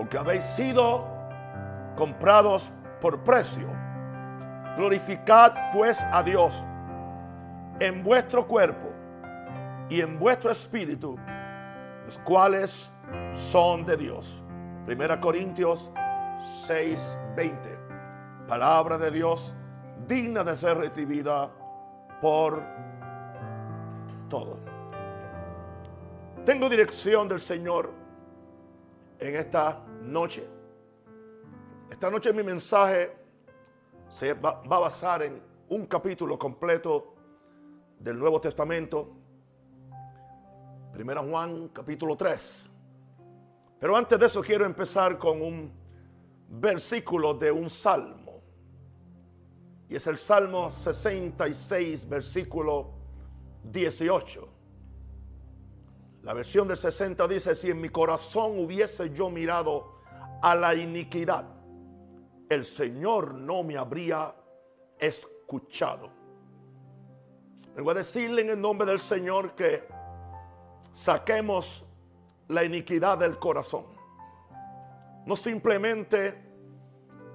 porque habéis sido comprados por precio. Glorificad pues a Dios en vuestro cuerpo y en vuestro espíritu, los cuales son de Dios. Primera Corintios 6:20. Palabra de Dios digna de ser recibida por todos. Tengo dirección del Señor en esta noche. Esta noche mi mensaje se va, a basar en un capítulo completo del Nuevo Testamento. Primera Juan capítulo 3. Pero antes de eso quiero empezar con un versículo de un salmo. Y es el Salmo 66, versículo 18. La versión del 60 dice, si en mi corazón hubiese yo mirado a la iniquidad, el Señor no me habría escuchado. Vengo a decirle en el nombre del Señor que saquemos la iniquidad del corazón. No simplemente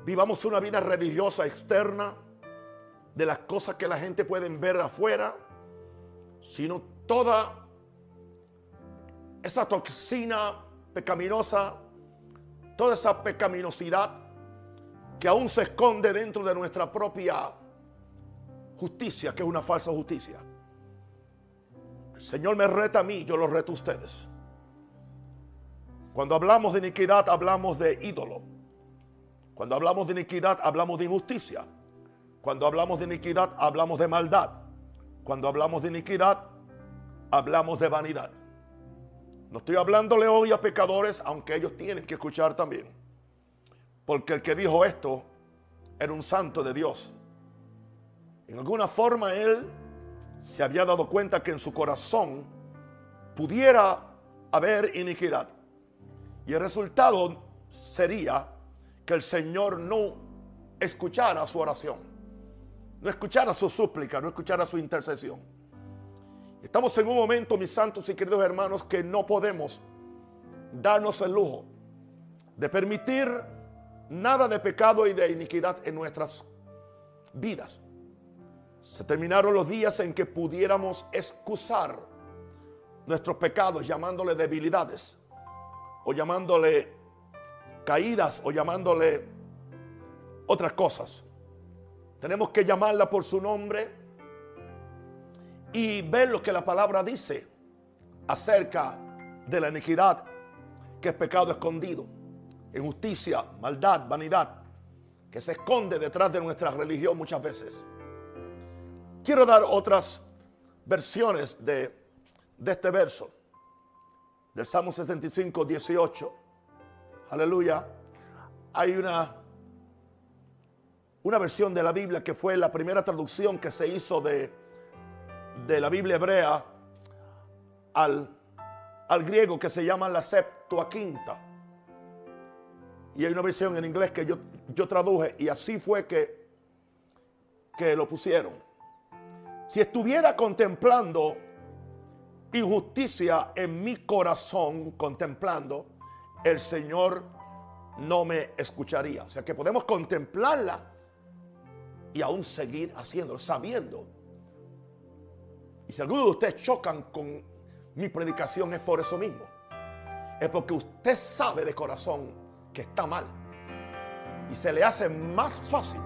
vivamos una vida religiosa externa de las cosas que la gente puede ver afuera, sino toda esa toxina pecaminosa, toda esa pecaminosidad que aún se esconde dentro de nuestra propia justicia, que es una falsa justicia. El Señor me reta a mí, yo lo reto a ustedes. Cuando hablamos de iniquidad, hablamos de ídolo. Cuando hablamos de iniquidad, hablamos de injusticia. Cuando hablamos de iniquidad, hablamos de maldad. Cuando hablamos de iniquidad, hablamos de vanidad. No estoy hablándole hoy a pecadores, aunque ellos tienen que escuchar también. Porque el que dijo esto era un santo de Dios. En alguna forma él se había dado cuenta que en su corazón pudiera haber iniquidad. Y el resultado sería que el Señor no escuchara su oración, no escuchara su súplica, no escuchara su intercesión. Estamos en un momento, mis santos y queridos hermanos, que no podemos darnos el lujo de permitir nada de pecado y de iniquidad en nuestras vidas. Se terminaron los días en que pudiéramos excusar nuestros pecados llamándole debilidades o llamándole caídas o llamándole otras cosas. Tenemos que llamarla por su nombre y ver lo que la palabra dice acerca de la iniquidad, que es pecado escondido, injusticia, maldad, vanidad, que se esconde detrás de nuestra religión muchas veces. Quiero dar otras versiones de, de este verso del Salmo 65, 18. Aleluya. Hay una, una versión de la Biblia que fue la primera traducción que se hizo de, de la Biblia hebrea al, al griego que se llama la Septuaginta. Y hay una versión en inglés que yo, yo traduje y así fue que, que lo pusieron. Si estuviera contemplando injusticia en mi corazón contemplando, el Señor no me escucharía. O sea que podemos contemplarla y aún seguir haciéndolo, sabiendo. Y si algunos de ustedes chocan con mi predicación es por eso mismo. Es porque usted sabe de corazón que está mal. Y se le hace más fácil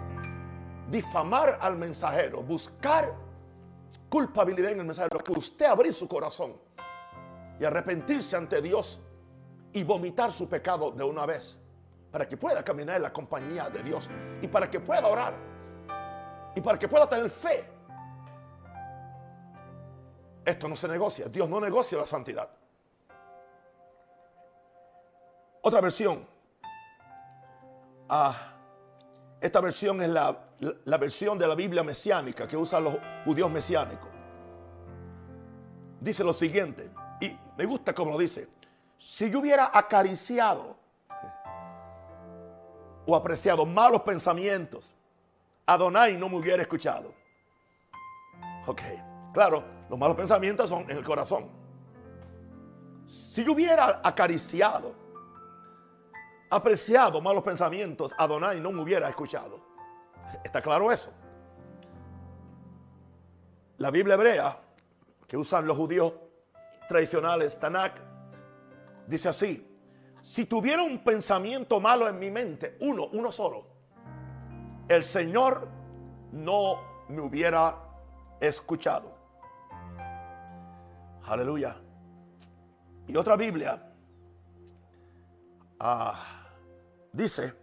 difamar al mensajero, buscar culpabilidad en el mensajero que usted abrir su corazón y arrepentirse ante Dios y vomitar su pecado de una vez para que pueda caminar en la compañía de Dios y para que pueda orar y para que pueda tener fe. Esto no se negocia, Dios no negocia la santidad. Otra versión. Ah, esta versión es la, la, versión de la Biblia mesiánica que usan los judíos mesiánicos. Dice lo siguiente, y me gusta como lo dice. Si yo hubiera acariciado o apreciado malos pensamientos, Adonai no me hubiera escuchado. Ok, claro, los malos pensamientos son en el corazón. Si yo hubiera acariciado apreciado malos pensamientos, Adonai no me hubiera escuchado. ¿Está claro eso? La Biblia hebrea que usan los judíos tradicionales, Tanakh, dice así, si tuviera un pensamiento malo en mi mente, uno, uno solo, el Señor no me hubiera escuchado. Aleluya. Y otra Biblia ah, dice,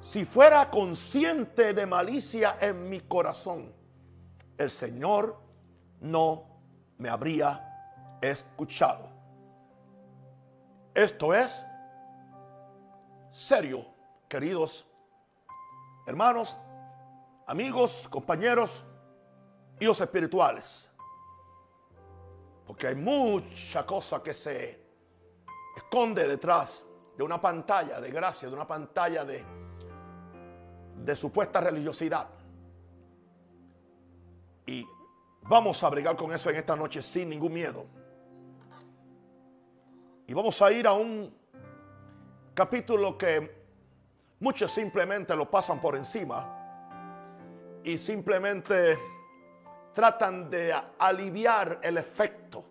si fuera consciente de malicia en mi corazón, el Señor no me habría escuchado. Esto es serio, queridos hermanos, amigos, compañeros, hijos espirituales. Porque hay mucha cosa que se esconde detrás de una pantalla de gracia, de una pantalla de, supuesta religiosidad. Y vamos a bregar con eso en esta noche sin ningún miedo. Y vamos a ir a un capítulo que muchos simplemente lo pasan por encima y simplemente tratan de aliviar el efecto.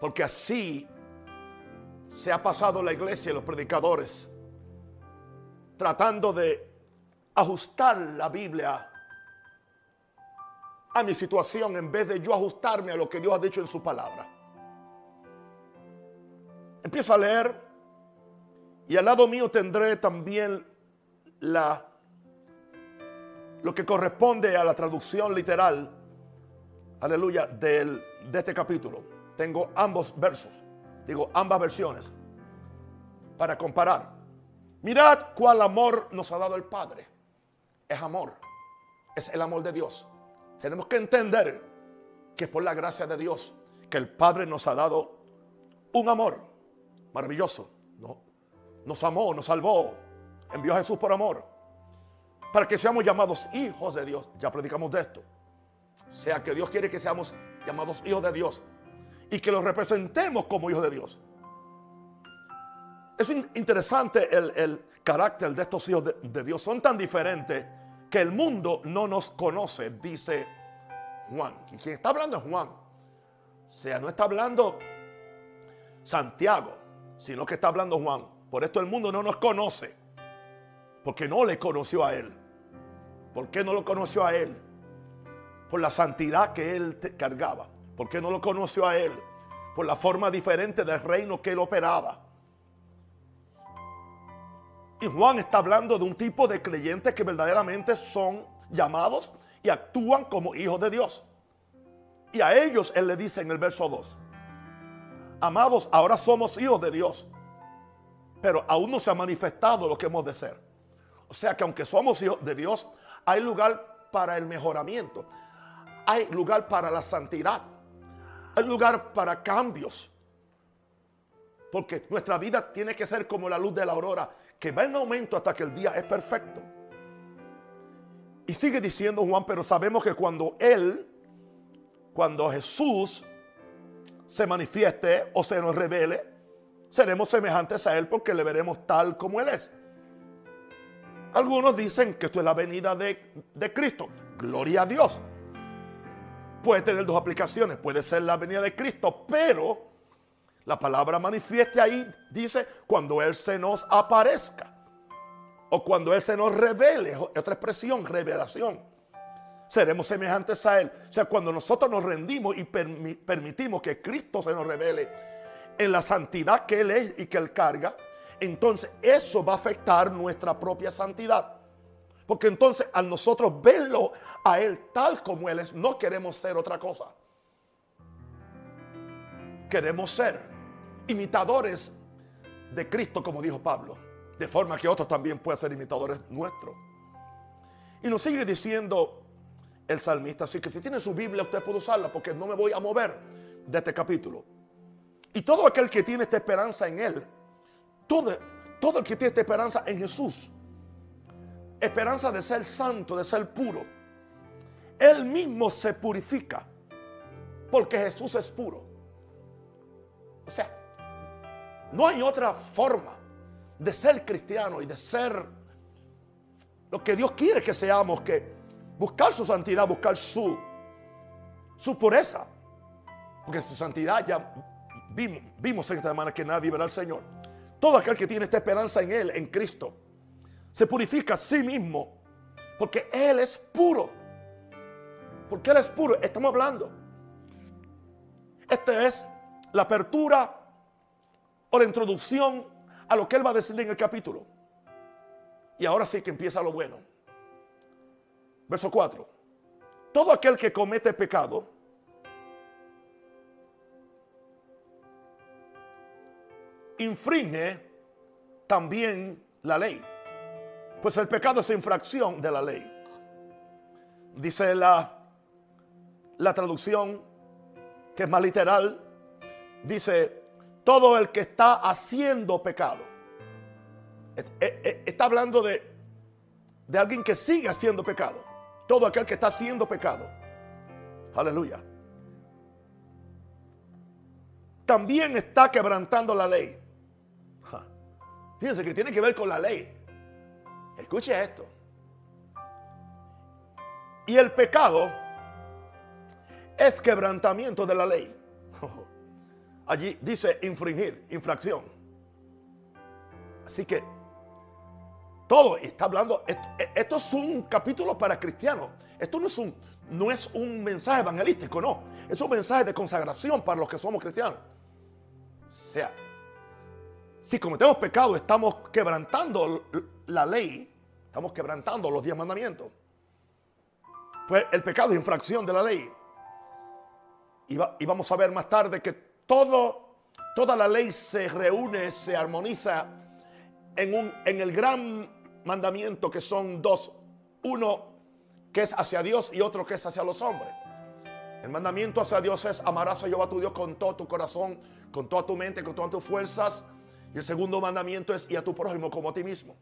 Porque así se ha pasado la iglesia y los predicadores tratando de ajustar la Biblia a mi situación en vez de yo ajustarme a lo que Dios ha dicho en su palabra. Empiezo a leer y al lado mío tendré también la lo que corresponde a la traducción literal, aleluya, del, de este capítulo. Tengo ambos versos, digo ambas versiones, para comparar. Mirad cuál amor nos ha dado el Padre. Es amor, es el amor de Dios. Tenemos que entender que es por la gracia de Dios que el Padre nos ha dado un amor maravilloso. ¿no? Nos amó, nos salvó, envió a Jesús por amor para que seamos llamados hijos de Dios. Ya predicamos de esto. Sea que Dios quiere que seamos llamados hijos de Dios y que los representemos como hijos de Dios. Es interesante el, carácter de estos hijos de, de Dios. Son tan diferentes que el mundo no nos conoce, dice Juan. Y quien está hablando es Juan. O sea, no está hablando Santiago, sino que está hablando Juan. Por esto el mundo no nos conoce, porque no le conoció a él. ¿Por qué no lo conoció a él? Por la santidad que él cargaba. ¿Por qué no lo conoció a él? Por la forma diferente del reino que él operaba. Y Juan está hablando de un tipo de creyentes que verdaderamente son llamados y actúan como hijos de Dios. Y a ellos él le dice en el verso 2, amados, ahora somos hijos de Dios, pero aún no se ha manifestado lo que hemos de ser. O sea que aunque somos hijos de Dios, hay lugar para el mejoramiento. Hay lugar para la santidad. Hay lugar para cambios. Porque nuestra vida tiene que ser como la luz de la aurora, que va en aumento hasta que el día es perfecto. Y sigue diciendo Juan, pero sabemos que cuando Él, cuando Jesús se manifieste o se nos revele, seremos semejantes a Él porque le veremos tal como Él es. Algunos dicen que esto es la venida de, Cristo. Gloria a Dios. Puede tener dos aplicaciones. Puede ser la venida de Cristo, pero la palabra manifieste ahí dice cuando Él se nos aparezca. O cuando Él se nos revele. Otra expresión, revelación. Seremos semejantes a Él. O sea, cuando nosotros nos rendimos y permitimos que Cristo se nos revele en la santidad que Él es y que Él carga, entonces eso va a afectar nuestra propia santidad. Porque entonces al nosotros verlo a Él tal como Él es, no queremos ser otra cosa. Queremos ser imitadores de Cristo, como dijo Pablo. De forma que otros también puedan ser imitadores nuestros. Y nos sigue diciendo el salmista. Así que si tiene su Biblia, usted puede usarla porque no me voy a mover de este capítulo. Y todo aquel que tiene esta esperanza en Él todo, todo el que tiene esta esperanza en Jesús, esperanza de ser santo, de ser puro, él mismo se purifica porque Jesús es puro. O sea, no hay otra forma de ser cristiano y de ser lo que Dios quiere que seamos, que buscar su santidad, buscar su, su pureza. Porque su santidad ya vimos, vimos en esta semana que nadie verá al Señor. Todo aquel que tiene esta esperanza en Él, en Cristo, se purifica a sí mismo porque Él es puro. Porque Él es puro. Estamos hablando. Esta es la apertura o la introducción a lo que Él va a decir en el capítulo. Y ahora sí que empieza lo bueno. Verso 4. Todo aquel que comete pecado infringe también la ley. Pues el pecado es infracción de la ley. Dice la, la traducción, que es más literal, dice, todo el que está haciendo pecado. Está hablando de, de alguien que sigue haciendo pecado. Todo aquel que está haciendo pecado. Aleluya. También está quebrantando la ley. Fíjense que tiene que ver con la ley. Escuche esto. Y el pecado es quebrantamiento de la ley. Allí dice infringir, infracción. Así que todo está hablando, esto, es un capítulo para cristianos. Esto no es un, no es un mensaje evangelístico, no. Es un mensaje de consagración para los que somos cristianos. O sea, si cometemos pecado, estamos quebrantando la ley, estamos quebrantando los diez mandamientos. Pues el pecado es infracción de la ley. Y, vamos a ver más tarde que todo, toda la ley se reúne, se armoniza en, un, en el gran mandamiento que son dos. Uno que es hacia Dios y otro que es hacia los hombres. El mandamiento hacia Dios es amarás a Jehová tu Dios con todo tu corazón, con toda tu mente, con todas tus fuerzas y el segundo mandamiento es y a tu prójimo como a ti mismo.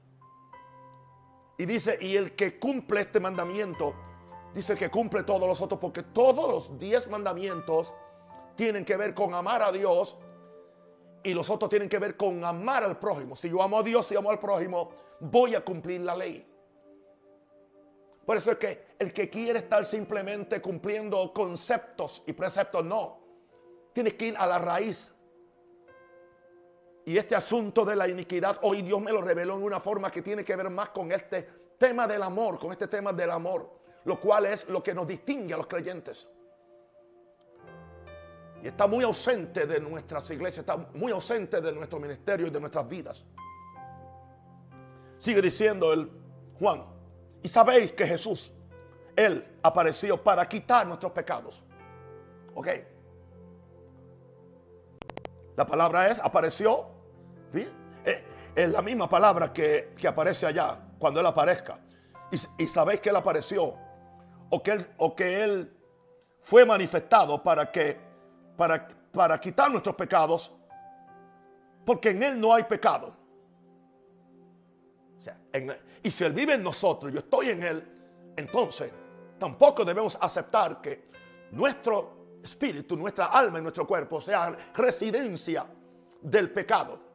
Y dice, y el que cumple este mandamiento, dice que cumple todos los otros, porque todos los diez mandamientos tienen que ver con amar a Dios y los otros tienen que ver con amar al prójimo. Si yo amo a Dios y amo al prójimo, voy a cumplir la ley. Por eso es que el que quiere estar simplemente cumpliendo conceptos y preceptos, no. Tienes que ir a la raíz y este asunto de la iniquidad, hoy Dios me lo reveló en una forma que tiene que ver más con este tema del amor, con este tema del amor, lo cual es lo que nos distingue a los creyentes. Y está muy ausente de nuestras iglesias, está muy ausente de nuestro ministerio y de nuestras vidas. Sigue diciendo el Juan, y sabéis que Jesús, Él apareció para quitar nuestros pecados. ¿Ok? La palabra es, apareció. Eh, es la misma palabra que, aparece allá, cuando Él aparezca. Y, sabéis que Él apareció. O que Él, o que él fue manifestado para que, para, para quitar nuestros pecados. Porque en Él no hay pecado. y si Él vive en nosotros, yo estoy en Él, entonces tampoco debemos aceptar que nuestro espíritu, nuestra alma y nuestro cuerpo sean residencia del pecado.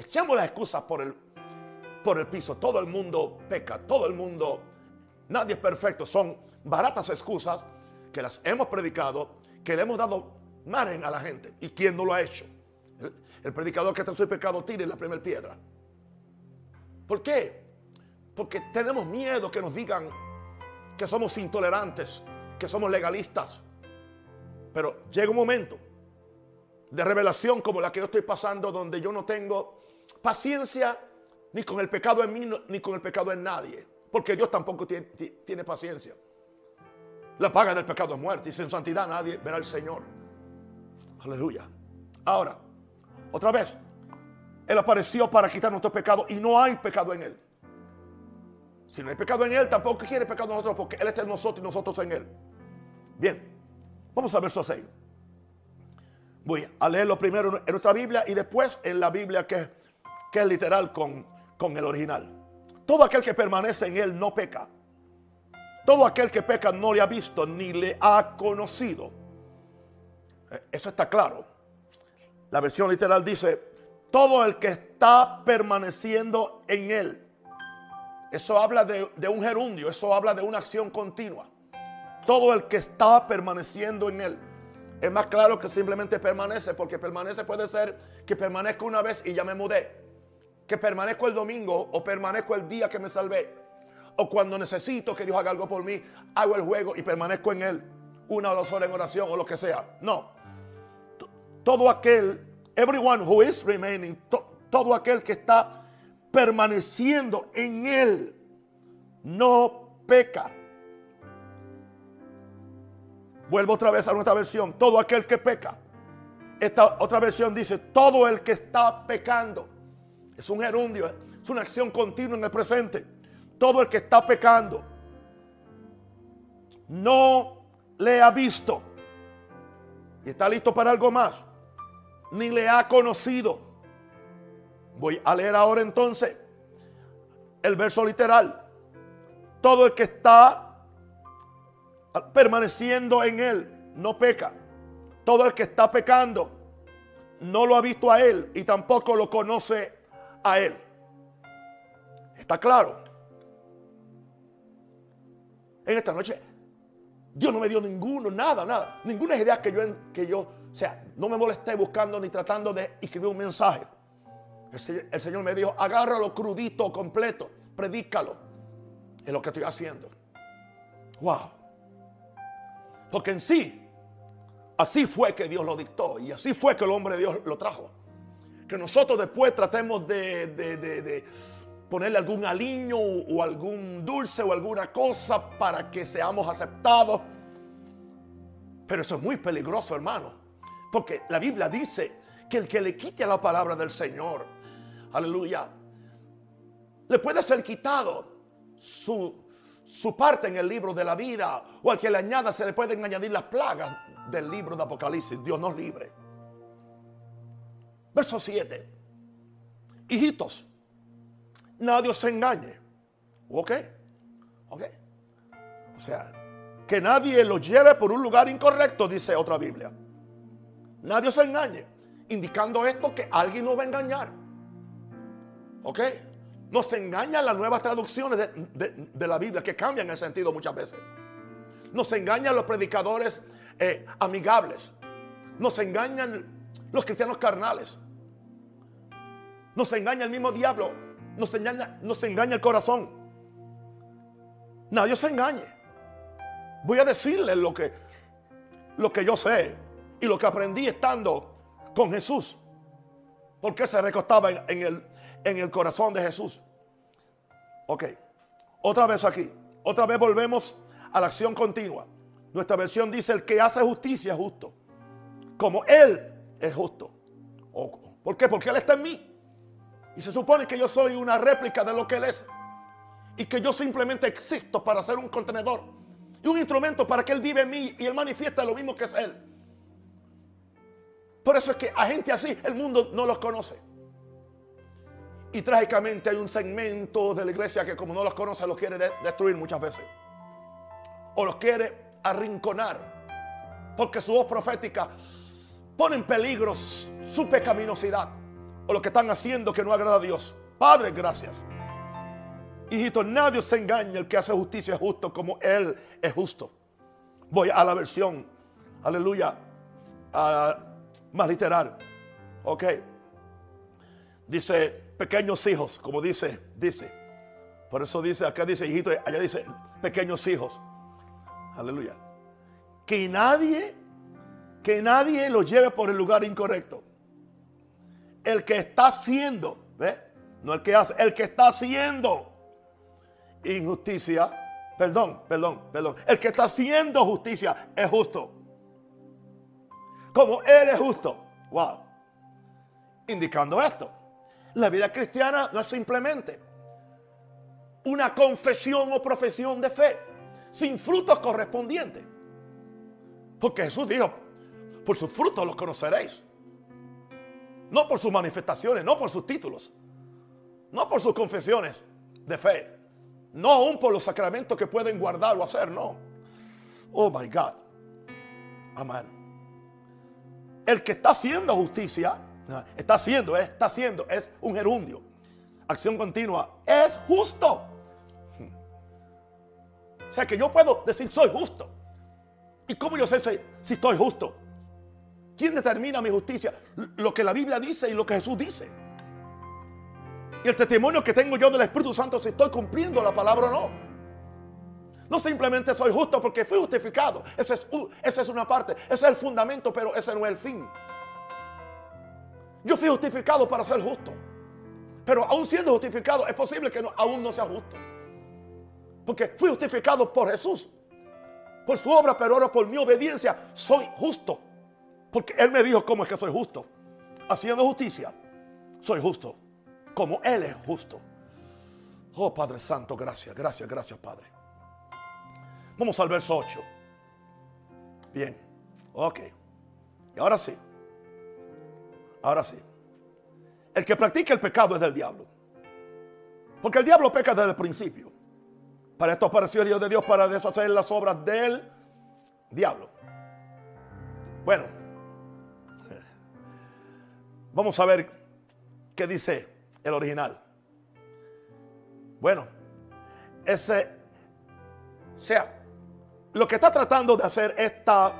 Echamos las excusas por el, por el piso. Todo el mundo peca, todo el mundo, nadie es perfecto. Son baratas excusas que las hemos predicado, que le hemos dado margen a la gente. ¿Y quién no lo ha hecho? El, predicador que está en su pecado tire la primera piedra. ¿Por qué? Porque tenemos miedo que nos digan que somos intolerantes, que somos legalistas, pero llega un momento de revelación como la que yo estoy pasando, donde yo no tengo paciencia ni con el pecado en mí, ni con el pecado en nadie. Porque Dios tampoco tiene, paciencia. La paga del pecado es muerte. Y sin santidad nadie verá al Señor. Aleluya. Ahora, otra vez. Él apareció para quitar nuestro pecado y no hay pecado en Él. Si no hay pecado en Él, tampoco quiere pecado en nosotros porque Él está en nosotros y nosotros en Él. Bien. Vamos a verso 6. Voy a leerlo primero en nuestra Biblia y después en la Biblia que, que es literal con, con el original. Todo aquel que permanece en él no peca. Todo aquel que peca no le ha visto ni le ha conocido. Eh, eso está claro. La versión literal dice, todo el que está permaneciendo en él. Eso habla de, de, un gerundio, eso habla de una acción continua. Todo el que está permaneciendo en él. Es más claro que simplemente permanece, porque permanece puede ser que permanezco una vez y ya me mudé. Que permanezco el domingo o permanezco el día que me salvé. O cuando necesito que Dios haga algo por mí, hago el juego y permanezco en él. Una o dos horas en oración o lo que sea. No. Todo aquel, everyone who is remaining, todo aquel que está permaneciendo en él, no peca. Vuelvo otra vez a nuestra versión. Todo aquel que peca. Esta otra versión dice, todo el que está pecando. Es un gerundio, es una acción continua en el presente. Todo el que está pecando no le ha visto. Y está listo para algo más. Ni le ha conocido. Voy a leer ahora entonces el verso literal. Todo el que está permaneciendo en Él, no peca. Todo el que está pecando no lo ha visto a Él y tampoco lo conoce a Él. ¿Está claro? En esta noche, Dios no me dio ninguno, nada, nada. Ninguna idea que yo, que yo, o sea, no me molesté buscando ni tratando de escribir un mensaje. El, el Señor me dijo, agárralo crudito, completo, predícalo. Es lo que estoy haciendo. Wow. Porque en sí, así fue que Dios lo dictó y así fue que el hombre de Dios lo trajo. Que nosotros después tratemos de, ponerle algún aliño o algún dulce o alguna cosa para que seamos aceptados. Pero eso es muy peligroso, hermano. Porque la Biblia dice que el que le quite la palabra del Señor, aleluya, le puede ser quitado su, su parte en el libro de la vida o al que le añada se le pueden añadir las plagas del libro de Apocalipsis. Dios nos libre. Verso 7. Hijitos, nadie os engañe. ¿Ok? ¿Ok? O sea, que nadie los lleve por un lugar incorrecto, dice otra Biblia. Nadie os engañe. Indicando esto que alguien nos va a engañar. ¿Ok? Nos engañan las nuevas traducciones de, la Biblia que cambian el sentido muchas veces. Nos engañan los predicadores eh, amigables. Nos engañan los cristianos carnales. Nos engaña el mismo diablo. Nos engaña, nos engaña el corazón. Nadie se engañe. Voy a decirles lo que, lo que yo sé y lo que aprendí estando con Jesús. Porque se recostaba en el, en el corazón de Jesús. Ok, otra vez aquí, otra vez volvemos a la acción continua. Nuestra versión dice, el que hace justicia es justo, como Él es justo. ¿Por qué? Porque Él está en mí. Y se supone que yo soy una réplica de lo que Él es. Y que yo simplemente existo para ser un contenedor y un instrumento para que Él vive en mí y Él manifiesta lo mismo que es Él. Por eso es que a gente así el mundo no los conoce. Y trágicamente hay un segmento de la iglesia que como no los conoce los quiere destruir muchas veces. O los quiere arrinconar. Porque su voz profética pone en peligro su pecaminosidad. O lo que están haciendo que no agrada a Dios. Padre, gracias. Hijito, nadie se engaña. El que hace justicia es justo como Él es justo. Voy a la versión, aleluya, más literal. Ok. Dice, pequeños hijos, como dice, dice. Por eso dice, acá dice hijito, allá dice pequeños hijos. Aleluya. Que nadie, que nadie lo lleve por el lugar incorrecto. El que está haciendo, ¿ve? No el que hace, el que está haciendo injusticia, perdón, perdón, perdón. El que está haciendo justicia es justo. Como Él es justo. Wow. Indicando esto. La vida cristiana no es simplemente una confesión o profesión de fe sin frutos correspondientes. Porque Jesús dijo, por sus frutos los conoceréis. No por sus manifestaciones, no por sus títulos, no por sus confesiones de fe, no aún por los sacramentos que pueden guardar o hacer, no. Oh my God. Amén. El que está haciendo justicia, Está haciendo, eh, está haciendo, es un gerundio. Acción continua, es justo. O sea que yo puedo decir soy justo. ¿Y cómo yo sé si, si estoy justo? ¿Quién determina mi justicia? Lo que la Biblia dice y lo que Jesús dice. Y el testimonio que tengo yo del Espíritu Santo si estoy cumpliendo la palabra o no. No simplemente soy justo porque fui justificado. Esa es, una parte. Ese es el fundamento, pero ese no es el fin. Yo fui justificado para ser justo. Pero aún siendo justificado, es posible que aún no sea justo. Porque fui justificado por Jesús. Por su obra, pero ahora por mi obediencia soy justo. Porque Él me dijo cómo es que soy justo. Haciendo justicia, soy justo. Como Él es justo. Oh Padre Santo, gracias, gracias, gracias Padre. Vamos al verso 8. Bien, ok. Y ahora sí. Ahora sí. El que practica el pecado es del diablo. Porque el diablo peca desde el principio. Para esto apareció el Dios de Dios para deshacer las obras del diablo. Bueno, vamos a ver qué dice el original. Bueno, ese, sea, lo que está tratando de hacer esta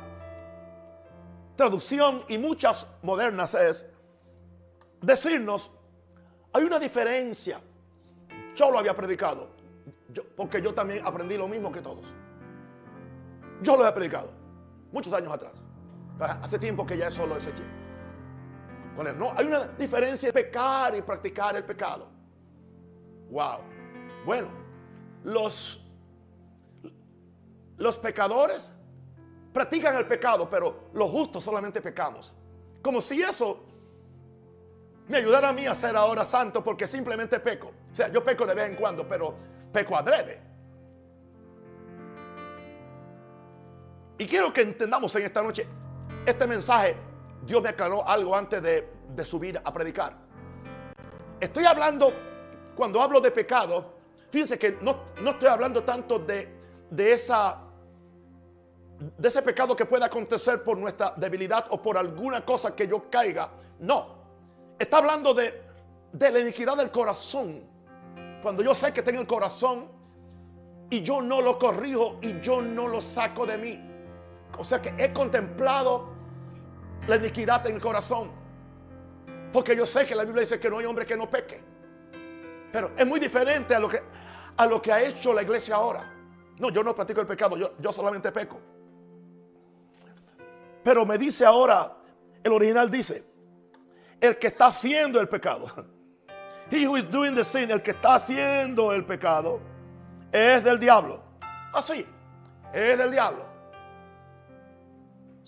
traducción y muchas modernas es decirnos, hay una diferencia. Yo lo había predicado, porque yo también aprendí lo mismo que todos. Yo lo he predicado, muchos años atrás. Hace tiempo que ya eso lo deseché. No, hay una diferencia entre pecar y practicar el pecado. Wow. Bueno, los los pecadores practican el pecado, pero los justos solamente pecamos. Como si eso me ayudara a mí a ser ahora santo porque simplemente peco. O sea, yo peco de vez en cuando, pero peco adrede. Y quiero que entendamos en esta noche este mensaje. Dios me aclaró algo antes de, subir a predicar. Estoy hablando, cuando hablo de pecado, fíjense que no, no estoy hablando tanto de, de esa de ese pecado que pueda acontecer por nuestra debilidad o por alguna cosa que yo caiga. No. Está hablando de, de la iniquidad del corazón. Cuando yo sé que tengo el corazón y yo no lo corrijo y yo no lo saco de mí. O sea que he contemplado la iniquidad en el corazón. Porque yo sé que la Biblia dice que no hay hombre que no peque. Pero es muy diferente a lo que, a lo que ha hecho la iglesia ahora. No, yo no practico el pecado, yo, yo solamente peco. Pero me dice ahora, el original dice, el que está haciendo el pecado. He who is doing the sin, el que está haciendo el pecado, es del diablo. Así, es del diablo.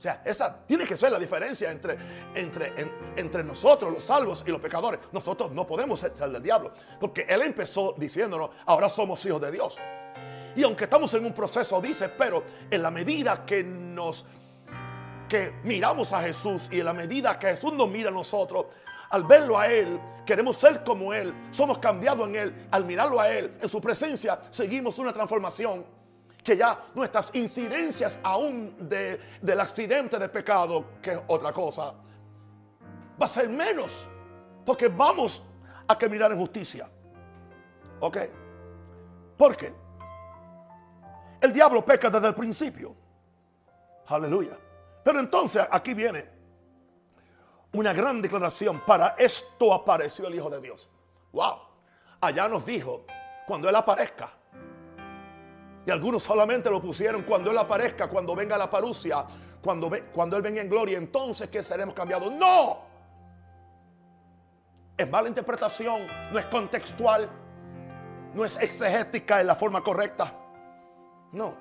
Sea, esa tiene que ser la diferencia entre, entre, entre nosotros, los salvos, y los pecadores. Nosotros no podemos ser del diablo, porque Él empezó diciéndonos, ahora somos hijos de Dios. Y aunque estamos en un proceso, dice, pero en la medida que nos que miramos a Jesús y en la medida que Jesús nos mira a nosotros, al verlo a Él, queremos ser como Él, somos cambiados en Él, al mirarlo a Él, en su presencia, seguimos una transformación que ya nuestras incidencias aún de, del accidente de pecado, que es otra cosa, va a ser menos, porque vamos a caminar en justicia. ¿Ok? ¿Por qué? El diablo peca desde el principio. Aleluya. Pero entonces aquí viene una gran declaración. Para esto apareció el Hijo de Dios. Wow. Allá nos dijo, cuando Él aparezca. Y algunos solamente lo pusieron cuando Él aparezca, cuando venga la parucia, cuando, cuando Él venga en gloria, entonces que seremos cambiados. No. Es mala interpretación, no es contextual, no es exegética en la forma correcta. No.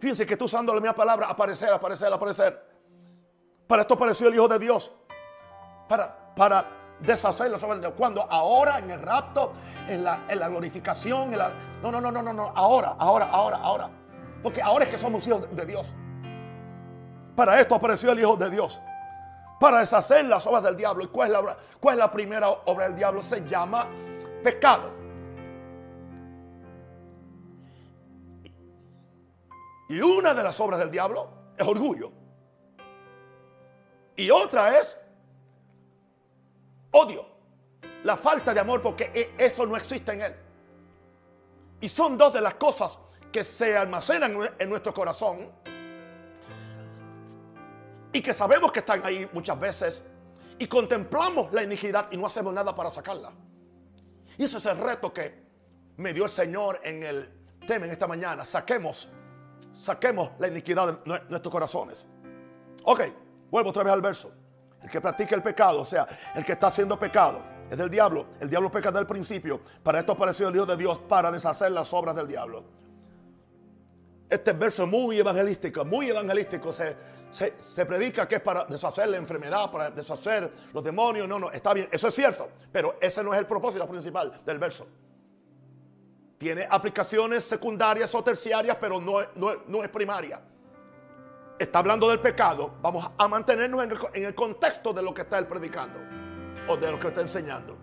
Fíjense que estoy usando la misma palabra, aparecer, aparecer, aparecer. Para esto apareció el Hijo de Dios. Para, para deshacer las obras de Dios. Cuando ahora en el rapto, en la, en la glorificación, en la, no, no, no, no, no, no, ahora, ahora, ahora, ahora. Porque ahora es que somos hijos de Dios. Para esto apareció el Hijo de Dios. Para deshacer las obras del diablo. ¿Y cuál es la, cuál es la primera obra del diablo? Se llama pecado. Y una de las obras del diablo es orgullo. Y otra es odio, la falta de amor, porque e, eso no existe en él. Y son dos de las cosas que se almacenan en nuestro corazón y que sabemos que están ahí muchas veces y contemplamos la iniquidad y no hacemos nada para sacarla. Y ese es el reto que me dio el Señor en el tema en esta mañana. Saquemos, saquemos la iniquidad de nuestros corazones. Ok, vuelvo otra vez al verso. El que practica el pecado, o sea, el que está haciendo pecado, es del diablo. El diablo peca desde el principio. Para esto apareció el Dios de Dios para deshacer las obras del diablo. Este verso es muy evangelístico, muy evangelístico. Se, se, predica que es para deshacer la enfermedad, para deshacer los demonios. No, no, está bien, eso es cierto. Pero ese no es el propósito principal del verso. Tiene aplicaciones secundarias o terciarias, pero no, no, es primaria. Está hablando del pecado. Vamos a mantenernos en el, contexto de lo que está él predicando o de lo que está enseñando.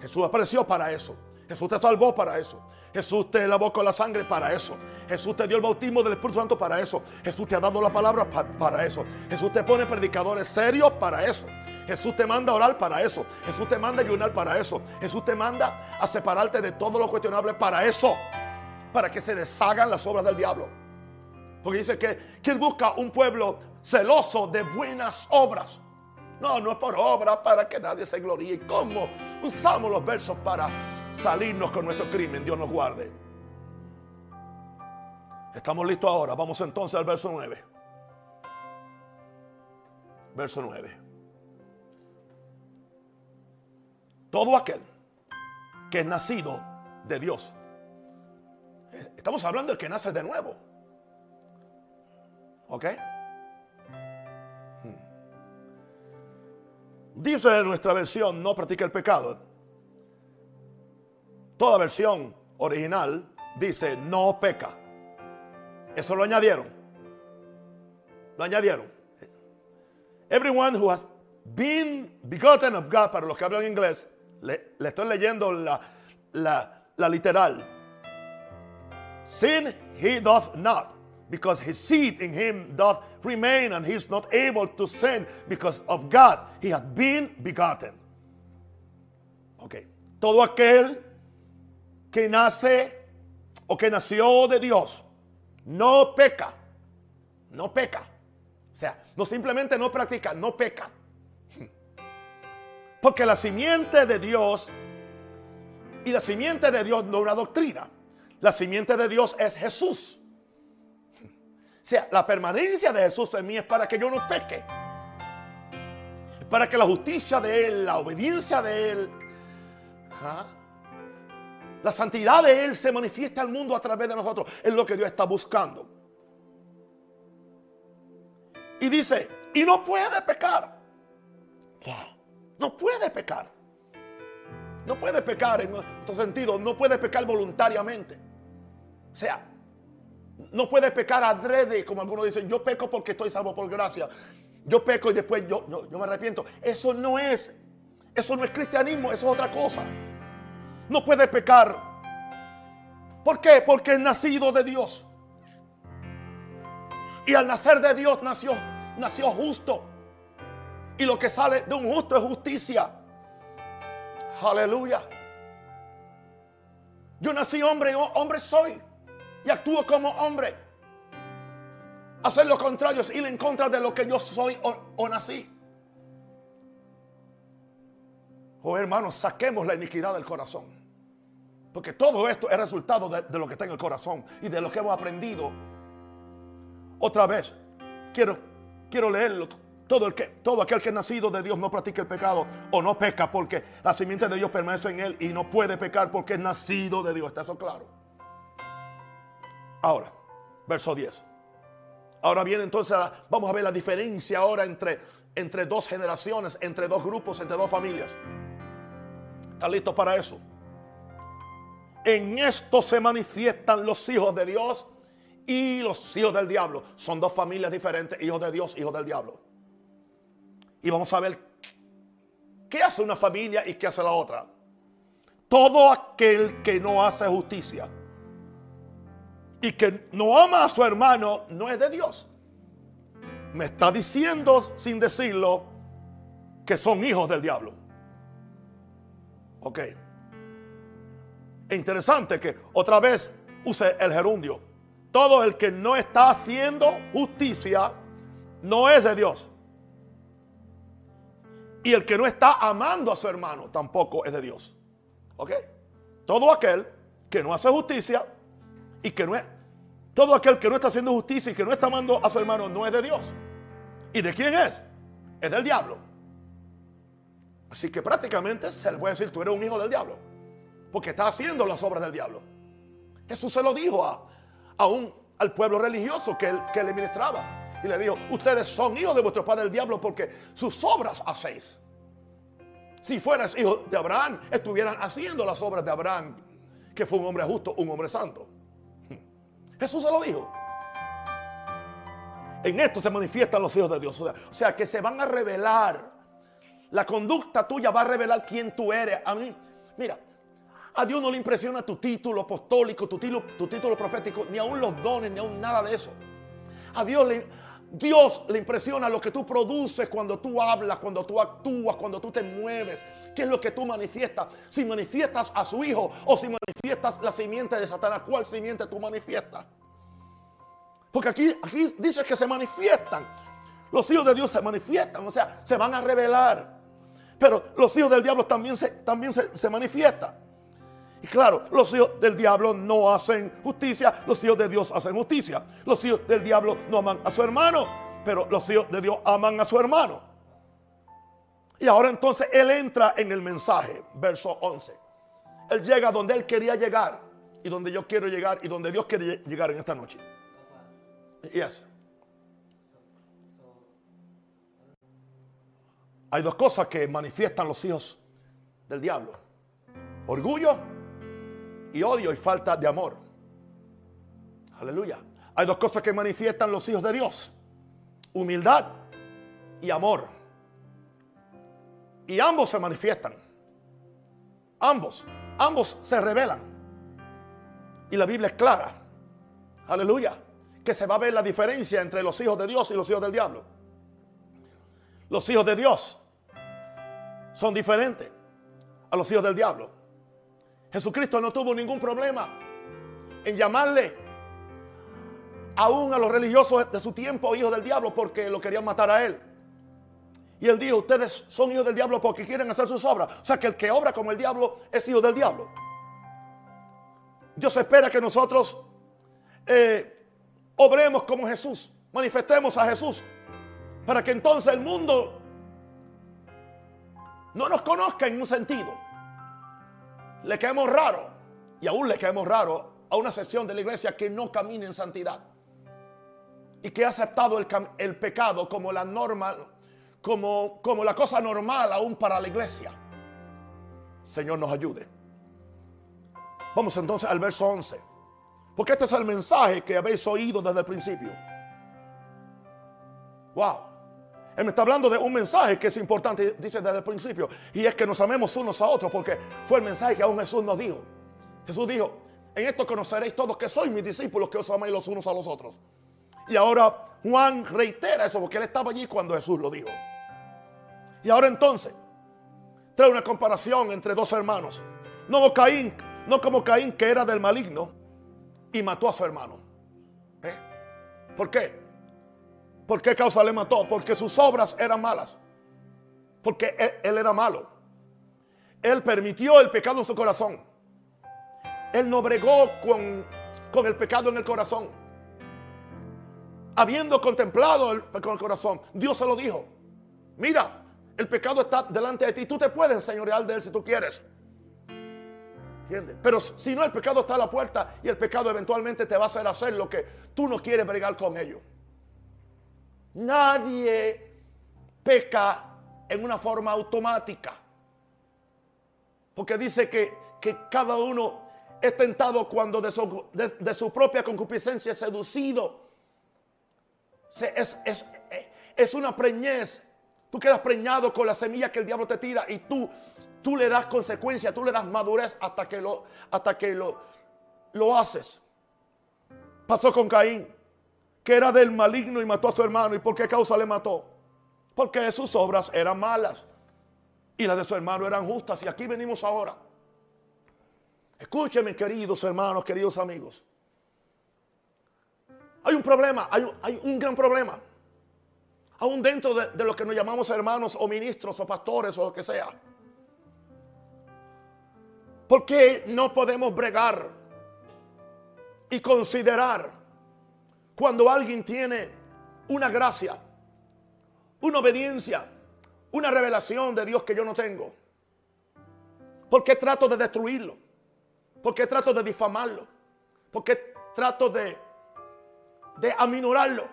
Jesús apareció para eso. Jesús te salvó para eso. Jesús te lavó con la sangre para eso. Jesús te dio el bautismo del Espíritu Santo para eso. Jesús te ha dado la palabra para eso. Jesús te pone predicadores serios para eso. Jesús te manda a orar para eso. Jesús te manda ayunar para eso. Jesús te manda a separarte de todo lo cuestionable para eso. Para que se deshagan las obras del diablo. Porque dice que, Él busca un pueblo celoso de buenas obras. No, no es por obra para que nadie se gloríe. ¿Cómo usamos los versos para salirnos con nuestro crimen? Dios nos guarde. Estamos listos ahora. Vamos entonces al verso 9. Verso 9. Todo aquel que es nacido de Dios. Estamos hablando del que nace de nuevo. ¿Ok? Dice nuestra versión, no practica el pecado. Toda versión original dice, no peca. Eso lo añadieron. Lo añadieron. Everyone who has been begotten of God, para los que hablan inglés, le, estoy leyendo la literal. Sin he doth not because his seed in him doth remain, and he is not able to sin because of God. He hath been begotten. Ok. Todo aquel que nace o que nació de Dios no peca. No peca. O sea, no simplemente no practica, no peca. Porque la simiente de Dios y la simiente de Dios no es una doctrina. La simiente de Dios es Jesús sea, la permanencia de Jesús en mí es para que yo no peque. Para que la justicia de Él, la obediencia de Él, la santidad de Él se manifieste al mundo a través de nosotros. Es lo que Dios está buscando. Y dice, y no puede pecar. No puede pecar. No puede pecar en otro sentido. No puede pecar voluntariamente. O sea, no puedes pecar adrede, como algunos dicen, yo peco porque estoy salvo por gracia. Yo peco y después yo, yo, me arrepiento. Eso no es, eso no es cristianismo, eso es otra cosa. No puedes pecar. ¿Por qué? Porque es nacido de Dios. Y al nacer de Dios nació, nació justo. Y lo que sale de un justo es justicia. Aleluya. Yo nací hombre, hombre soy y actúo como hombre. Hacer lo contrario es ir en contra de lo que yo soy o, nací. Oh hermanos, saquemos la iniquidad del corazón. Porque todo esto es resultado de, lo que está en el corazón y de lo que hemos aprendido. Otra vez, quiero, quiero leerlo. Todo, el que, todo aquel que es nacido de Dios no practica el pecado o no peca porque la simiente de Dios permanece en él y no puede pecar porque es nacido de Dios. ¿Está eso claro? Ahora, verso 10. Ahora bien, entonces vamos a ver la diferencia ahora entre, entre dos generaciones, entre dos grupos, entre dos familias. ¿Están listos para eso? En esto se manifiestan los hijos de Dios y los hijos del diablo. Son dos familias diferentes, hijos de Dios, hijos del diablo. Y vamos a ver qué hace una familia y qué hace la otra. Todo aquel que no hace justicia y que no ama a su hermano no es de Dios. Me está diciendo sin decirlo que son hijos del diablo. Ok. Es interesante que otra vez use el gerundio. Todo el que no está haciendo justicia no es de Dios. Y el que no está amando a su hermano tampoco es de Dios. ¿Ok? Todo aquel que no hace justicia y que no es... Todo aquel que no está haciendo justicia y que no está amando a su hermano no es de Dios. ¿Y de quién es? Es del diablo. Así que prácticamente se le puede decir, tú eres un hijo del diablo. Porque está haciendo las obras del diablo. Jesús se lo dijo a, al pueblo religioso que, que le ministraba. Y le dijo, ustedes son hijos de vuestro padre el diablo porque sus obras hacéis. Si fueras hijo de Abraham, estuvieran haciendo las obras de Abraham, que fue un hombre justo, un hombre santo. Jesús se lo dijo. En esto se manifiestan los hijos de Dios. O sea, que se van a revelar. La conducta tuya va a revelar quién tú eres. A mí, mira, a Dios no le impresiona tu título apostólico, tu título, tu título profético, ni aún los dones, ni aún nada de eso. A Dios le, Dios le impresiona lo que tú produces cuando tú hablas, cuando tú actúas, cuando tú te mueves. ¿Qué es lo que tú manifiestas? Si manifiestas a su hijo o si manifiestas la simiente de Satanás, ¿cuál simiente tú manifiestas? Porque aquí, aquí dice que se manifiestan. Los hijos de Dios se manifiestan, o sea, se van a revelar. Pero los hijos del diablo también se, también se, se manifiestan. Y claro, los hijos del diablo no hacen justicia, los hijos de Dios hacen justicia. Los hijos del diablo no aman a su hermano, pero los hijos de Dios aman a su hermano. Y ahora entonces él entra en el mensaje, verso 11. Él llega donde él quería llegar y donde yo quiero llegar y donde Dios quiere llegar en esta noche. Yes. Hay dos cosas que manifiestan los hijos del diablo. Orgullo y odio y falta de amor. Aleluya. Hay dos cosas que manifiestan los hijos de Dios. Humildad y amor. Y ambos se manifiestan. Ambos. Ambos se revelan. Y la Biblia es clara. Aleluya. Que se va a ver la diferencia entre los hijos de Dios y los hijos del diablo. Los hijos de Dios son diferentes a los hijos del diablo. Jesucristo no tuvo ningún problema en llamarle aún a los religiosos de su tiempo hijos del diablo porque lo querían matar a él. Y él dijo, ustedes son hijos del diablo porque quieren hacer sus obras. O sea que el que obra como el diablo es hijo del diablo. Dios espera que nosotros eh, obremos como Jesús, manifestemos a Jesús, para que entonces el mundo no nos conozca en un sentido le caemos raro. Y aún le caemos raro a una sección de la iglesia que no camina en santidad. Y que ha aceptado el, pecado como la norma, como, como la cosa normal aún para la iglesia. Señor nos ayude. Vamos entonces al verso 11. Porque este es el mensaje que habéis oído desde el principio. Wow. Él me está hablando de un mensaje que es importante, dice desde el principio, y es que nos amemos unos a otros, porque fue el mensaje que aún Jesús nos dijo. Jesús dijo, en esto conoceréis todos que sois mis discípulos, que os amáis los unos a los otros. Y ahora Juan reitera eso, porque él estaba allí cuando Jesús lo dijo. Y ahora entonces, trae una comparación entre dos hermanos. No, Caín, no como Caín que era del maligno y mató a su hermano. ¿Eh? ¿Por qué? ¿Por qué causa le mató? Porque sus obras eran malas. Porque él, era malo. Él permitió el pecado en su corazón. Él no bregó con, con el pecado en el corazón. Habiendo contemplado el, con el corazón, Dios se lo dijo. Mira, el pecado está delante de ti. Tú te puedes enseñorear de él si tú quieres. ¿Entiendes? Pero si no, el pecado está a la puerta y el pecado eventualmente te va a hacer hacer lo que tú no quieres bregar con ello. Nadie peca en una forma automática. Porque dice que, cada uno es tentado cuando de su, propia concupiscencia es seducido. Es, es, una preñez. Tú quedas preñado con la semilla que el diablo te tira y tú, tú le das consecuencia, tú le das madurez hasta que lo, hasta que lo, lo haces. Pasó con Caín que era del maligno y mató a su hermano. ¿Y por qué causa le mató? Porque sus obras eran malas. y las de su hermano eran justas. Y aquí venimos ahora. Escúcheme, queridos hermanos, queridos amigos. Hay un problema, hay, hay un gran problema. Aún dentro de, de lo que nos llamamos hermanos o ministros o pastores o lo que sea. ¿Por qué no podemos bregar y considerar cuando alguien tiene una gracia, una obediencia, una revelación de Dios que yo no tengo? ¿Por qué trato de destruirlo? ¿Por qué trato de difamarlo? ¿Por qué trato de, de aminorarlo?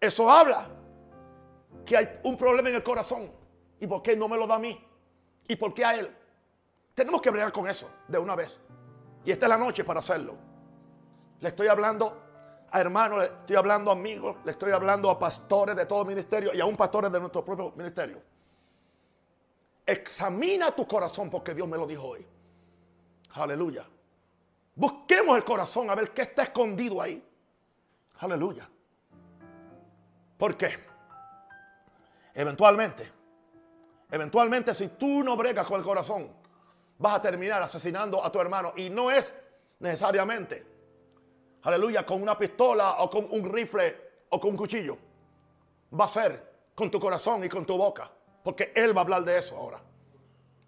Eso habla que hay un problema en el corazón. ¿Y por qué no me lo da a mí? ¿Y por qué a él? Tenemos que bregar con eso de una vez. Y esta es la noche para hacerlo. Le estoy hablando a hermanos, le estoy hablando a amigos, le estoy hablando a pastores de todo ministerio y a un pastores de nuestro propio ministerio. Examina tu corazón porque Dios me lo dijo hoy. Aleluya. Busquemos el corazón a ver qué está escondido ahí. Aleluya. ¿Por qué? Eventualmente Eventualmente, si tú no bregas con el corazón, vas a terminar asesinando a tu hermano. Y no es necesariamente, aleluya, con una pistola o con un rifle o con un cuchillo. Va a ser con tu corazón y con tu boca. Porque Él va a hablar de eso ahora.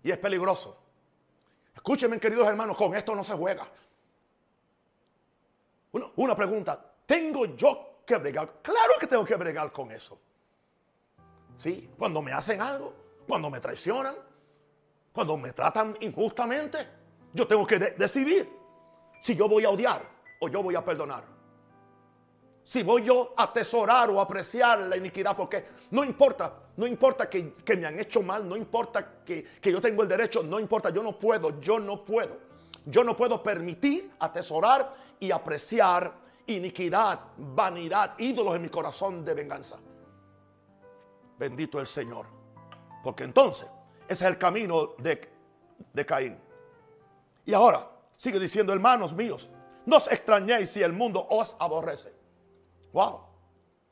Y es peligroso. Escúchenme, queridos hermanos, con esto no se juega. Una, pregunta, ¿tengo yo que bregar? Claro que tengo que bregar con eso. Sí, cuando me hacen algo, cuando me traicionan, cuando me tratan injustamente, yo tengo que decidir si yo voy a odiar o yo voy a perdonar. Si voy yo a atesorar o apreciar la iniquidad, porque no importa, no importa que, me han hecho mal, no importa que, que yo tengo el derecho, no importa, yo no puedo, yo no puedo. Yo no puedo permitir atesorar y apreciar iniquidad, vanidad, ídolos en mi corazón de venganza. Bendito el Señor. Porque entonces, ese es el camino de, de Caín. Y ahora, sigue diciendo, hermanos míos, no os extrañéis si el mundo os aborrece. Wow.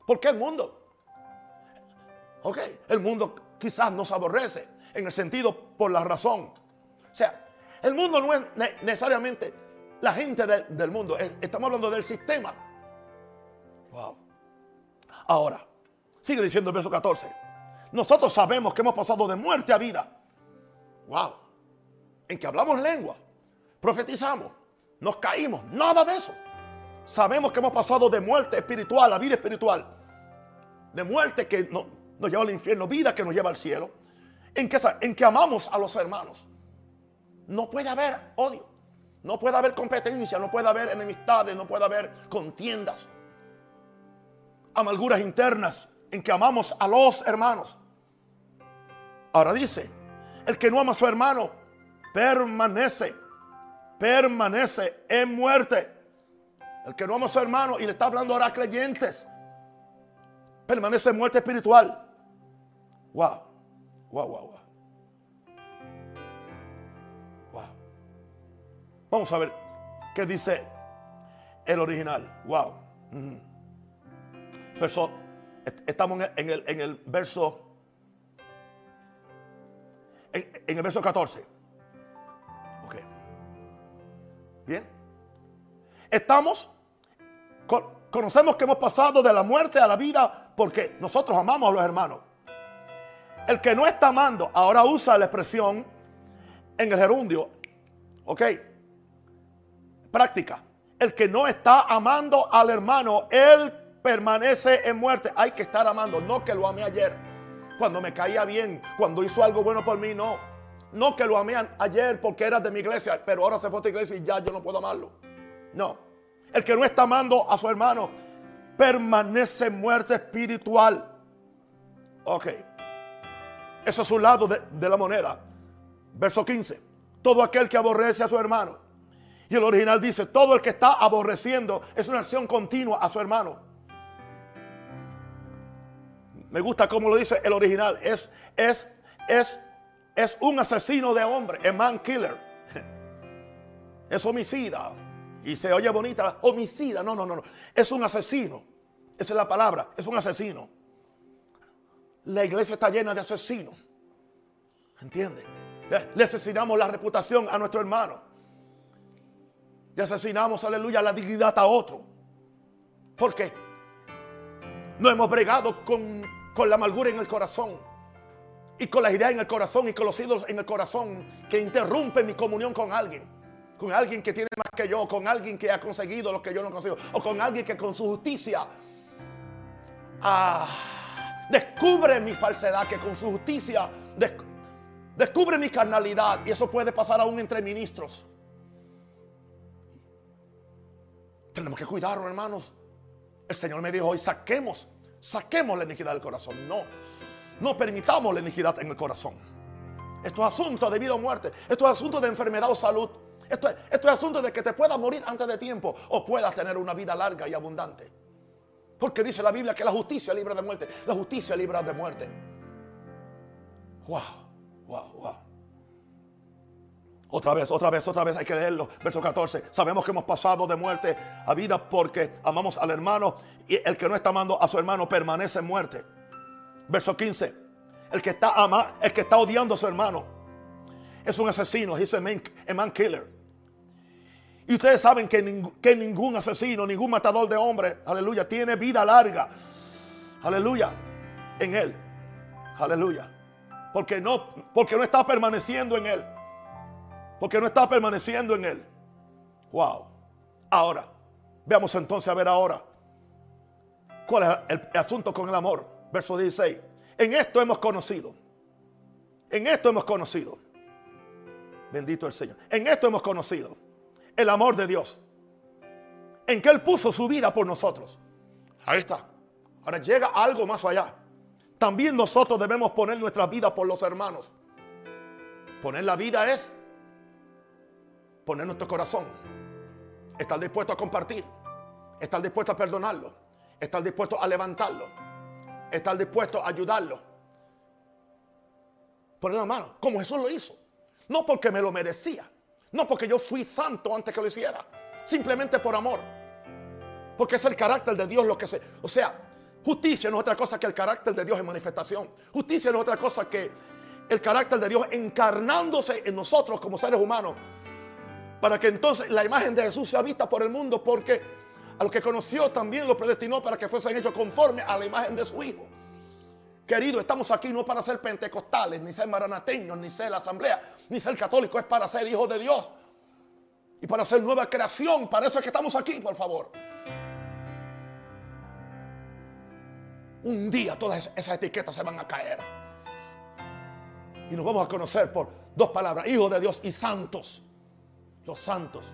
¿Por qué el mundo? Ok, el mundo quizás nos aborrece en el sentido por la razón. O sea, el mundo no es necesariamente la gente del mundo, estamos hablando del sistema. Wow. Ahora, sigue diciendo el verso 14. Nosotros sabemos que hemos pasado de muerte a vida. Wow. En que hablamos lengua, profetizamos, nos caímos, nada de eso. Sabemos que hemos pasado de muerte espiritual a vida espiritual. De muerte que nos lleva al infierno, vida que nos lleva al cielo. En que, en que amamos a los hermanos. No puede haber odio. No puede haber competencia, no puede haber enemistades, no puede haber contiendas. Amarguras internas en que amamos a los hermanos. Ahora dice, el que no ama a su hermano permanece, permanece en muerte. El que no ama a su hermano, y le está hablando ahora a creyentes, permanece en muerte espiritual. Wow, wow, wow, wow. Wow. Vamos a ver qué dice el original. Wow. estamos en el, en el verso en, el verso 14. Bien. Estamos, conocemos que hemos pasado de la muerte a la vida porque nosotros amamos a los hermanos. El que no está amando, ahora usa la expresión en el gerundio. Ok. Práctica. El que no está amando al hermano, él permanece en muerte. Hay que estar amando, no que lo amé ayer cuando me caía bien, cuando hizo algo bueno por mí, no. No que lo amé ayer porque era de mi iglesia, pero ahora se fue a tu iglesia y ya yo no puedo amarlo. No. El que no está amando a su hermano permanece en muerte espiritual. Ok. Eso es un lado de, de la moneda. Verso 15. Todo aquel que aborrece a su hermano. Y el original dice, todo el que está aborreciendo es una acción continua a su hermano. Me gusta como lo dice el original. Es, es, es, es un asesino de hombre, a man killer. Es homicida. Y se oye bonita, homicida. No, no, no, no. Es un asesino. Esa es la palabra. Es un asesino. La iglesia está llena de asesinos. ¿Entiende? Le asesinamos la reputación a nuestro hermano. Le asesinamos, aleluya, la dignidad a otro. ¿Por qué? No hemos bregado con, con la amargura en el corazón y con las ideas en el corazón y con los ídolos en el corazón que interrumpen mi comunión con alguien. Con alguien que tiene más que yo, con alguien que ha conseguido lo que yo no consigo, o con alguien que con su justicia ah, descubre mi falsedad, que con su justicia descubre mi carnalidad. Y eso puede pasar aún entre ministros. Tenemos que cuidarlo, hermanos. El Señor me dijo hoy, saquemos, saquemos la iniquidad del corazón. No, no permitamos la iniquidad en el corazón. Esto es asunto de vida o muerte. Esto es asunto de enfermedad o salud. Esto es, asunto de que te puedas morir antes de tiempo o puedas tener una vida larga y abundante. Porque dice la Biblia que la justicia libra de muerte. La justicia libra de muerte. Wow, wow, wow. Otra vez, otra vez, otra vez hay que leerlo. Verso 14. Sabemos que hemos pasado de muerte a vida porque amamos al hermano y el que no está amando a su hermano permanece en muerte. Verso 15. El que está ama, el que está odiando a su hermano es un asesino. Es un man, killer. Y ustedes saben que, que ningún asesino, ningún matador de hombres, aleluya, tiene vida larga. Aleluya. En él. Aleluya. Porque no, porque no está permaneciendo en él. Porque no está permaneciendo en él. Wow. Ahora, veamos entonces a ver ahora. ¿Cuál es el, asunto con el amor? Verso 16. En esto hemos conocido. En esto hemos conocido. Bendito el Señor. En esto hemos conocido el amor de Dios. En que Él puso su vida por nosotros. Ahí está. Ahora llega algo más allá. También nosotros debemos poner nuestra vida por los hermanos. Poner la vida es poner nuestro corazón, estar dispuesto a compartir, estar dispuesto a perdonarlo, estar dispuesto a levantarlo, estar dispuesto a ayudarlo. Poner la mano, como Jesús lo hizo. No porque me lo merecía, no porque yo fui santo antes que lo hiciera, simplemente por amor. Porque es el carácter de Dios lo que se... O sea, justicia no es otra cosa que el carácter de Dios en manifestación. Justicia no es otra cosa que el carácter de Dios encarnándose en nosotros como seres humanos para que entonces la imagen de Jesús sea vista por el mundo, porque a los que conoció también lo predestinó para que fuesen hechos conforme a la imagen de su Hijo. Querido, estamos aquí no para ser pentecostales, ni ser maranateños, ni ser la asamblea, ni ser católicos, es para ser hijos de Dios. Y para ser nueva creación, para eso es que estamos aquí, por favor. Un día todas esas etiquetas se van a caer. Y nos vamos a conocer por dos palabras, hijos de Dios y santos los santos.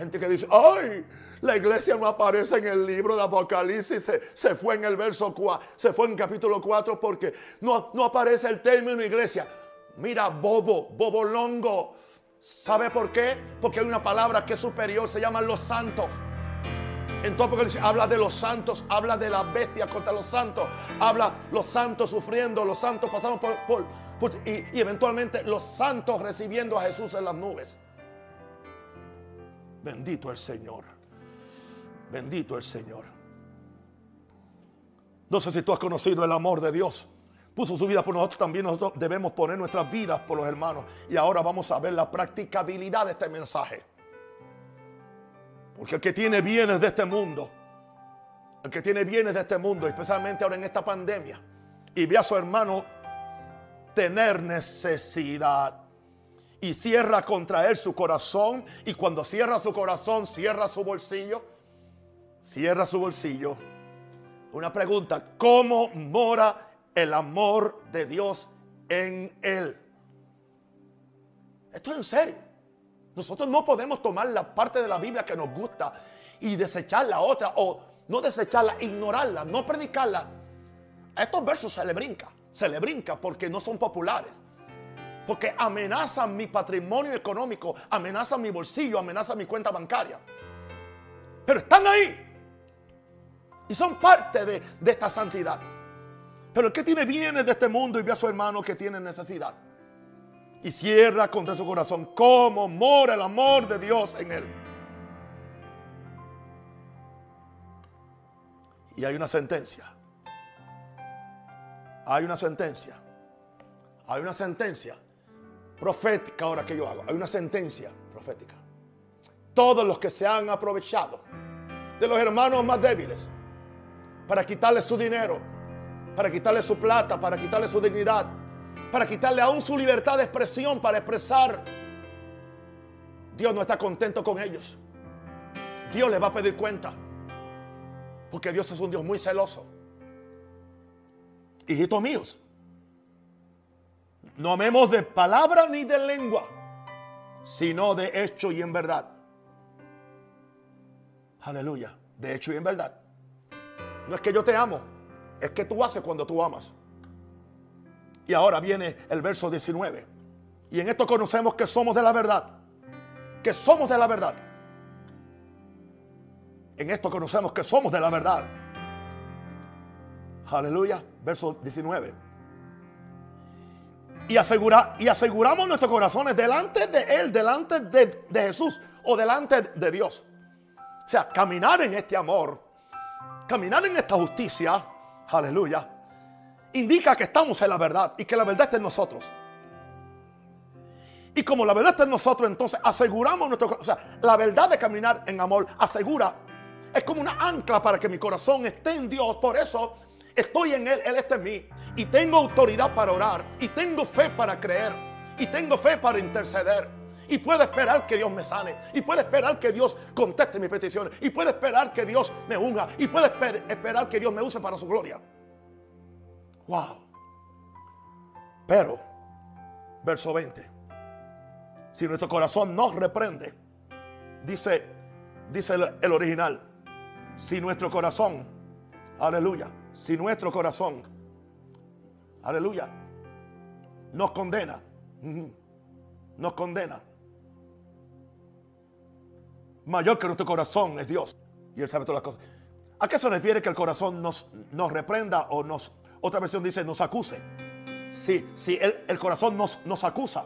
Gente que dice, ay, la iglesia no aparece en el libro de Apocalipsis, se, fue en el verso 4, se fue en capítulo 4 porque no, no aparece el término iglesia. Mira, bobo, bobo longo. ¿Sabe por qué? Porque hay una palabra que es superior, se llaman los santos. Entonces habla de los santos, habla de la bestia contra los santos, habla los santos sufriendo, los santos pasando por, y eventualmente los santos recibiendo a Jesús en las nubes. Bendito el Señor. Bendito el Señor. No sé si tú has conocido el amor de Dios. Puso su vida por nosotros, también nosotros debemos poner nuestras vidas por los hermanos. Y ahora vamos a ver la practicabilidad de este mensaje. Porque el que tiene bienes de este mundo, el que tiene bienes de este mundo, especialmente ahora en esta pandemia, y ve a su hermano tener necesidad, y cierra contra él su corazón. Y cuando cierra su corazón, cierra su bolsillo. Cierra su bolsillo. Una pregunta, ¿cómo mora el amor de Dios en él? Esto es en serio. Nosotros no podemos tomar la parte de la Biblia que nos gusta y desechar la otra o no desecharla, ignorarla, no predicarla. A estos versos se le brinca, se le brinca porque no son populares. Porque amenazan mi patrimonio económico, amenazan mi bolsillo, amenazan mi cuenta bancaria. Pero están ahí. Y son parte de, esta santidad. Pero el que tiene bienes de este mundo y ve a su hermano que tiene necesidad. Y cierra contra su corazón. ¿Cómo mora el amor de Dios en él? Y hay una sentencia. hay una sentencia. Hay una sentencia profética ahora que yo hago. Hay una sentencia profética. Todos los que se han aprovechado de los hermanos más débiles para quitarle su dinero, para quitarle su plata, para quitarle su dignidad, para quitarle aún su libertad de expresión, para expresar. Dios no está contento con ellos. Dios les va a pedir cuenta. Porque Dios es un Dios muy celoso. Hijitos míos, no amemos de palabra ni de lengua, sino de hecho y en verdad. Aleluya, de hecho y en verdad. No es que yo te amo, es que tú haces cuando tú amas. Y ahora viene el verso 19. Y en esto conocemos que somos de la verdad. Que somos de la verdad. En esto conocemos que somos de la verdad. Aleluya. Verso 19. Y, asegura, y aseguramos nuestros corazones delante de Él, delante de, Jesús o delante de Dios. O sea, caminar en este amor, caminar en esta justicia, aleluya, indica que estamos en la verdad y que la verdad está en nosotros. Y como la verdad está en nosotros, entonces aseguramos nuestro O sea, la verdad de caminar en amor asegura. Es como una ancla para que mi corazón esté en Dios. Por eso estoy en Él, Él está en mí. Y tengo autoridad para orar. Y tengo fe para creer. Y tengo fe para interceder. Y puedo esperar que Dios me sane. Y puedo esperar que Dios conteste mis peticiones. Y puedo esperar que Dios me unga. Y puedo esperar que Dios me use para su gloria. Wow. Pero, verso 20. Si nuestro corazón nos reprende, dice, dice el, original, si nuestro corazón, aleluya, si nuestro corazón, aleluya, nos condena, nos condena. Mayor que nuestro corazón es Dios. Y Él sabe todas las cosas. ¿A qué se refiere que el corazón nos, nos reprenda o nos otra versión dice nos acuse. Si, si el, corazón nos, nos acusa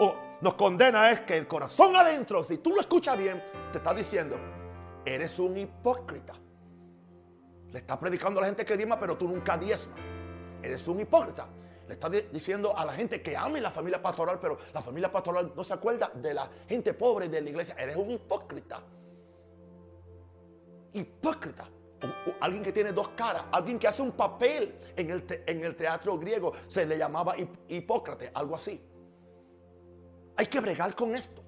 o nos condena es que el corazón adentro, si tú lo escuchas bien, te está diciendo, eres un hipócrita. Le está predicando a la gente que diezma, pero tú nunca diezmas. Eres un hipócrita. Le está diciendo a la gente que ame la familia pastoral, pero la familia pastoral no se acuerda de la gente pobre de la iglesia. Eres un hipócrita. Hipócrita alguien que tiene dos caras, alguien que hace un papel en el, en el teatro griego, se le llamaba Hipócrates, algo así. Hay que bregar con esto.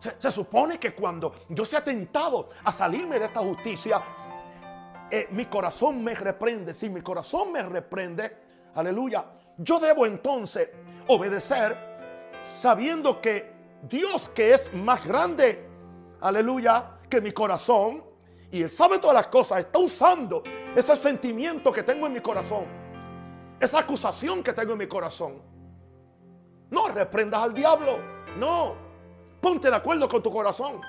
Se, supone que cuando yo sea tentado a salirme de esta justicia, eh, mi corazón me reprende. Si mi corazón me reprende, aleluya, yo debo entonces obedecer sabiendo que Dios que es más grande, aleluya, que mi corazón, y Él sabe todas las cosas, está usando ese sentimiento que tengo en mi corazón, esa acusación que tengo en mi corazón. No reprendas al diablo, no, ponte de acuerdo con tu corazón.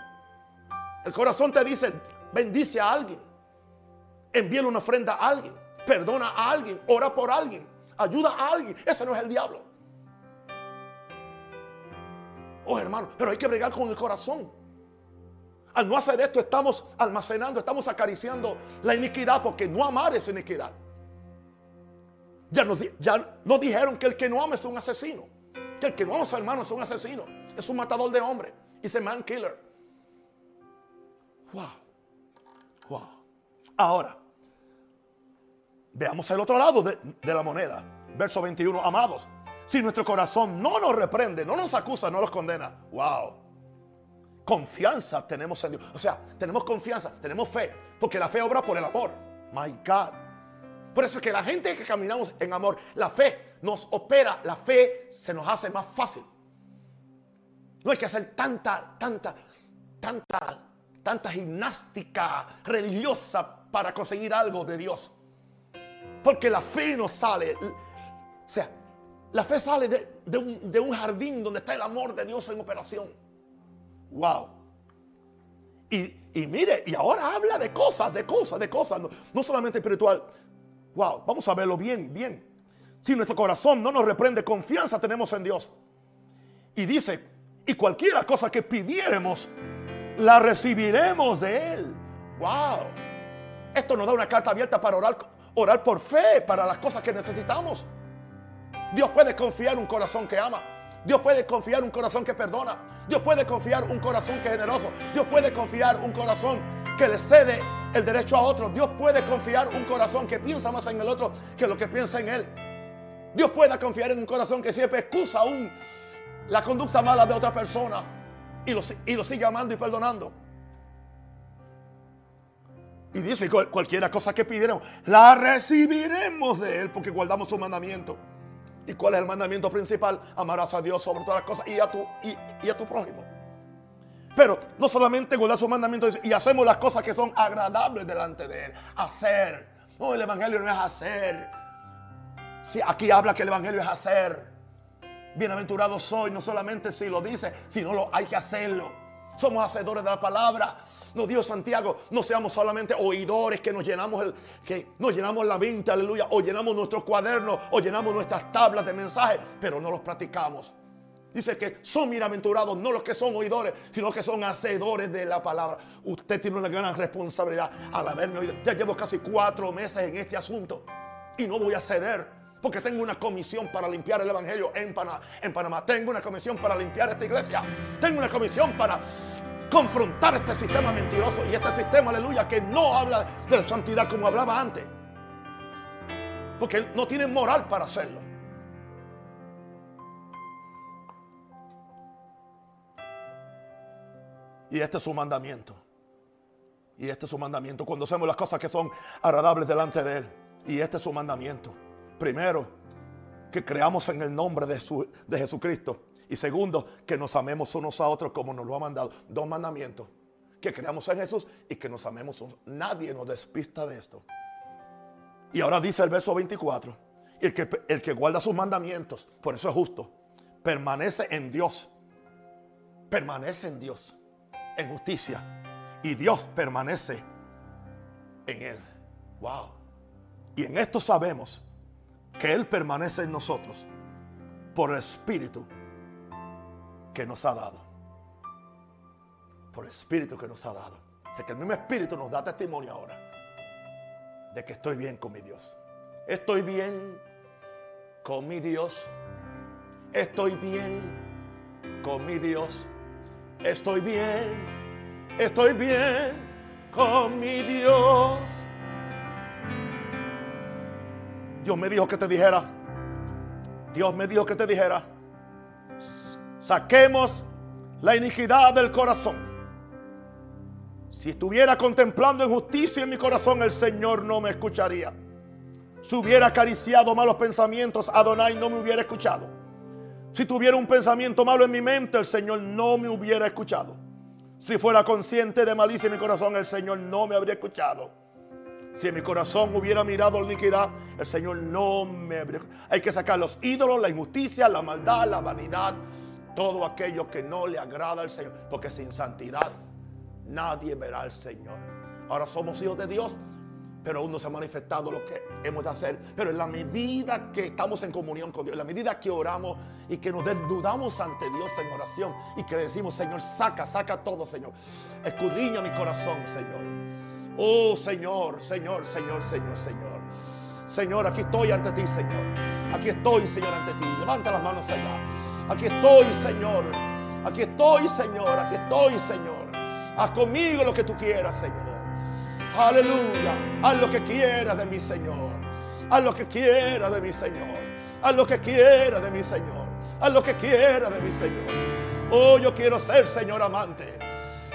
El corazón te dice, bendice a alguien, envíale una ofrenda a alguien, perdona a alguien, ora por alguien, ayuda a alguien. Ese no es el diablo. Oh hermano, pero hay que bregar con el corazón. Al no hacer esto estamos almacenando, estamos acariciando la iniquidad porque no amar es iniquidad. Ya nos, dijeron que el que no ama es un asesino. Que el que no ama hermano es un asesino. Es un matador de hombres. Es un man killer. Wow. Wow. Ahora, veamos el otro lado de, de la moneda. Verso 21. Amados, si nuestro corazón no nos reprende, no nos acusa, no nos condena. Wow. Confianza tenemos en Dios. O sea, tenemos confianza, tenemos fe. Porque la fe obra por el amor. My God. Por eso es que la gente que caminamos en amor, la fe nos opera, la fe se nos hace más fácil. No hay que hacer tanta, tanta, tanta, tanta gimnástica religiosa para conseguir algo de Dios. Porque la fe nos sale. O sea, la fe sale de, un, de un jardín donde está el amor de Dios en operación. Wow. Y, mire, y ahora habla de cosas, de cosas, de cosas, no, solamente espiritual. Wow, vamos a verlo bien, bien. Si nuestro corazón no nos reprende, confianza tenemos en Dios. Y dice, y cualquiera cosa que pidiéramos, la recibiremos de Él. Wow. Esto nos da una carta abierta para orar, orar por fe para las cosas que necesitamos. Dios puede confiar un corazón que ama. Dios puede confiar un corazón que perdona. Dios puede confiar un corazón que es generoso. Dios puede confiar un corazón que le cede el derecho a otro. Dios puede confiar un corazón que piensa más en el otro que lo que piensa en él. Dios puede confiar en un corazón que siempre excusa aún la conducta mala de otra persona y lo, y lo sigue amando y perdonando. Y dice, cualquiera cosa que pidieron, la recibiremos de Él porque guardamos su mandamiento. ¿Y cuál es el mandamiento principal? Amarás a Dios sobre todas las cosas y a tu, y, a tu prójimo. Pero no solamente guardar su mandamiento y hacemos las cosas que son agradables delante de Él. Hacer. No, el Evangelio no es hacer. Sí, aquí habla que el Evangelio es hacer. Bienaventurado soy, no solamente si lo dice, sino lo hay que hacerlo. Somos hacedores de la palabra. Nos dio Santiago, no seamos solamente oidores que nos llenamos el, que nos llenamos la mente, aleluya, o llenamos nuestros cuadernos, o llenamos nuestras tablas de mensajes, pero no los practicamos. Dice que son bienaventurados, no los que son oidores, sino que son hacedores de la palabra. Usted tiene una gran responsabilidad al haberme oído. Ya llevo casi cuatro meses en este asunto y no voy a ceder. Porque tengo una comisión para limpiar el Evangelio en Panamá. en Panamá. Tengo una comisión para limpiar esta iglesia. Tengo una comisión para confrontar este sistema mentiroso y este sistema, aleluya, que no habla de la santidad como hablaba antes. Porque no tienen moral para hacerlo. Y este es su mandamiento. Y este es su mandamiento. Cuando hacemos las cosas que son agradables delante de Él. Y este es su mandamiento. Primero, que creamos en el nombre de, de Jesucristo. Y segundo, que nos amemos unos a otros como nos lo ha mandado. Dos mandamientos. Que creamos en Jesús y que nos amemos. Nadie nos despista de esto. Y ahora dice el verso 24. El que, el que guarda sus mandamientos, por eso es justo, permanece en Dios. Permanece en Dios. En justicia. Y Dios permanece en él. Wow. Y en esto sabemos que Él permanece en nosotros por el Espíritu que nos ha dado. Por el Espíritu que nos ha dado. O que el mismo Espíritu nos da testimonio ahora de que estoy bien con mi Dios. Estoy bien con mi Dios. Estoy bien con mi Dios. Estoy bien. Estoy bien con mi Dios. Dios me dijo que te dijera. Dios me dijo que te dijera saquemos la iniquidad del corazón. Si estuviera contemplando injusticia en mi corazón, el Señor no me escucharía. Si hubiera acariciado malos pensamientos, Adonai no me hubiera escuchado. Si tuviera un pensamiento malo en mi mente, el Señor no me hubiera escuchado. Si fuera consciente de malicia en mi corazón, el Señor no me habría escuchado. Si en mi corazón hubiera mirado la iniquidad, el Señor no me habría... Hay que sacar los ídolos, la injusticia, la maldad, la vanidad, todo aquello que no le agrada al Señor. Porque sin santidad nadie verá al Señor. Ahora somos hijos de Dios, pero aún no se ha manifestado lo que hemos de hacer. Pero en la medida que estamos en comunión con Dios, en la medida que oramos y que nos desnudamos ante Dios en oración y que le decimos, Señor, saca, saca todo, Señor. Escudriña mi corazón, Señor. Oh, Señor, Señor, Señor, Señor, Señor. Señor, aquí estoy ante ti, Señor. Aquí estoy, Señor, ante ti. Levanta las manos allá. Aquí estoy, Señor. Aquí estoy, Señor. Aquí estoy, Señor. Haz conmigo lo que tú quieras, Señor. Aleluya. Haz lo que quieras de mi Señor. Haz lo que quieras de mi Señor. Haz lo que quieras de mi Señor. Haz lo que quieras de mi Señor. Oh, yo quiero ser, Señor amante,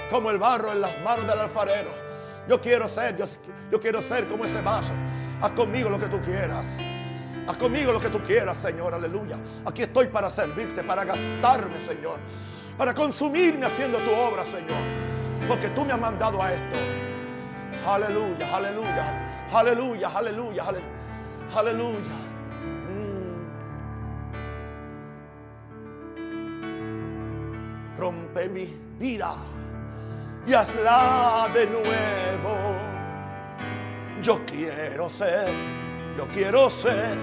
como el barro en las manos del alfarero. Yo quiero ser, yo, quiero ser como ese vaso. Haz conmigo lo que tú quieras. Haz conmigo lo que tú quieras, Señor, aleluya. Aquí estoy para servirte, para gastarme, Señor. Para consumirme haciendo tu obra, Señor. Porque tú me has mandado a esto. Aleluya, aleluya, aleluya, aleluya, aleluya. Mm. Rompe mi vida y hazla de nuevo. Yo quiero ser, yo quiero ser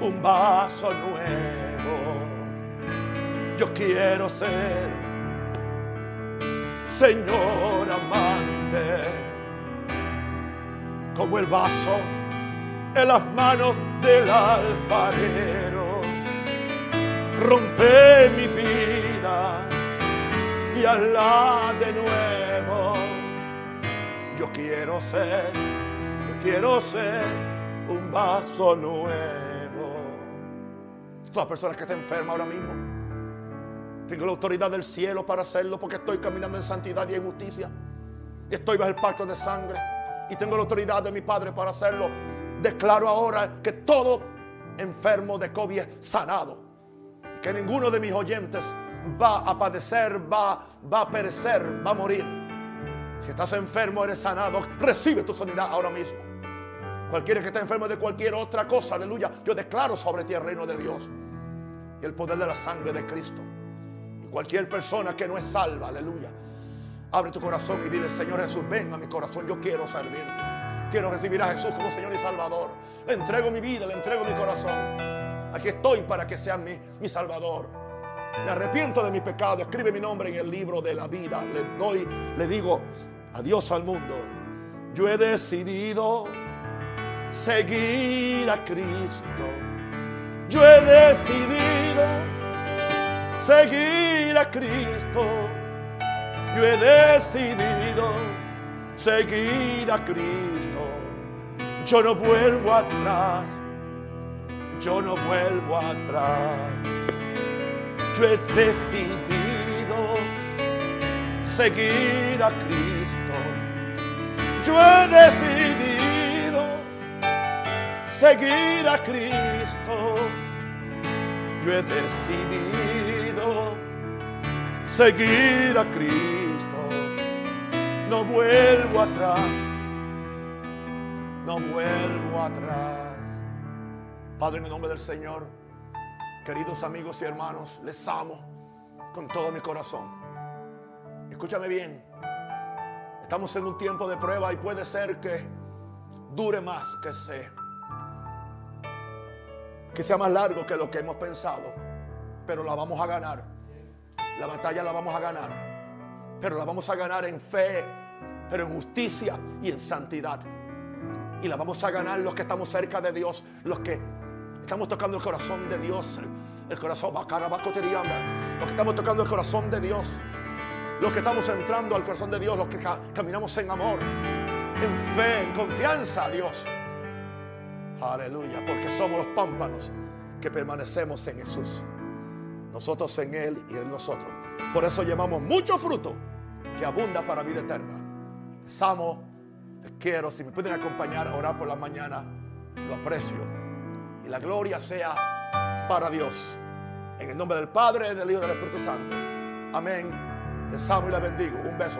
un vaso nuevo. Yo quiero ser Señor amante, como el vaso en las manos del alfarero. Rompe mi vida hazla de nuevo. Yo quiero ser, yo quiero ser un vaso nuevo. Todas las personas que están enfermas ahora mismo. Tengo la autoridad del cielo para hacerlo porque estoy caminando en santidad y en justicia. Y estoy bajo el pacto de sangre. Y tengo la autoridad de mi Padre para hacerlo. Declaro ahora que todo enfermo de COVID es sanado. Que ninguno de mis oyentes va a padecer, va, va a perecer, va a morir. Si estás enfermo, eres sanado. Recibe tu sanidad ahora mismo. Cualquiera que esté enfermo de cualquier otra cosa, aleluya. Yo declaro sobre ti el reino de Dios y el poder de la sangre de Cristo. Y cualquier persona que no es salva, aleluya. Abre tu corazón y dile, Señor Jesús, ven a mi corazón. Yo quiero servirte. Quiero recibir a Jesús como Señor y Salvador. Le entrego mi vida, le entrego mi corazón. Aquí estoy para que sea mi, mi Salvador. Me arrepiento de mi pecado. Escribe mi nombre en el libro de la vida. Le doy, le digo adiós al mundo. Yo he decidido seguir a Cristo. Yo he decidido seguir a Cristo. Yo he decidido seguir a Cristo. Yo no vuelvo atrás. Yo no vuelvo atrás. Yo he decidido seguir a Cristo. Yo he decidido seguir a Cristo. Yo he decidido seguir a Cristo. No vuelvo atrás. No vuelvo atrás. Padre, en el nombre del Señor, queridos amigos y hermanos, les amo con todo mi corazón. Escúchame bien. Estamos en un tiempo de prueba y puede ser que dure más que sea. Que sea más largo que lo que hemos pensado. Pero la vamos a ganar. La batalla la vamos a ganar. Pero la vamos a ganar en fe, pero en justicia y en santidad. Y la vamos a ganar los que estamos cerca de Dios, los que estamos tocando el corazón de Dios, el corazón bacana, los que estamos tocando el corazón de Dios, los que estamos entrando al corazón de Dios, los que caminamos en amor, en fe, en confianza a Dios. Aleluya, porque somos los pámpanos que permanecemos en Jesús. Nosotros en Él y en nosotros. Por eso llevamos mucho fruto que abunda para vida eterna. Les amo, les quiero. Si me pueden acompañar a orar por la mañana, lo aprecio. La gloria sea para Dios. En el nombre del Padre, del Hijo y del Espíritu Santo. Amén. Les amo y les bendigo. Un beso.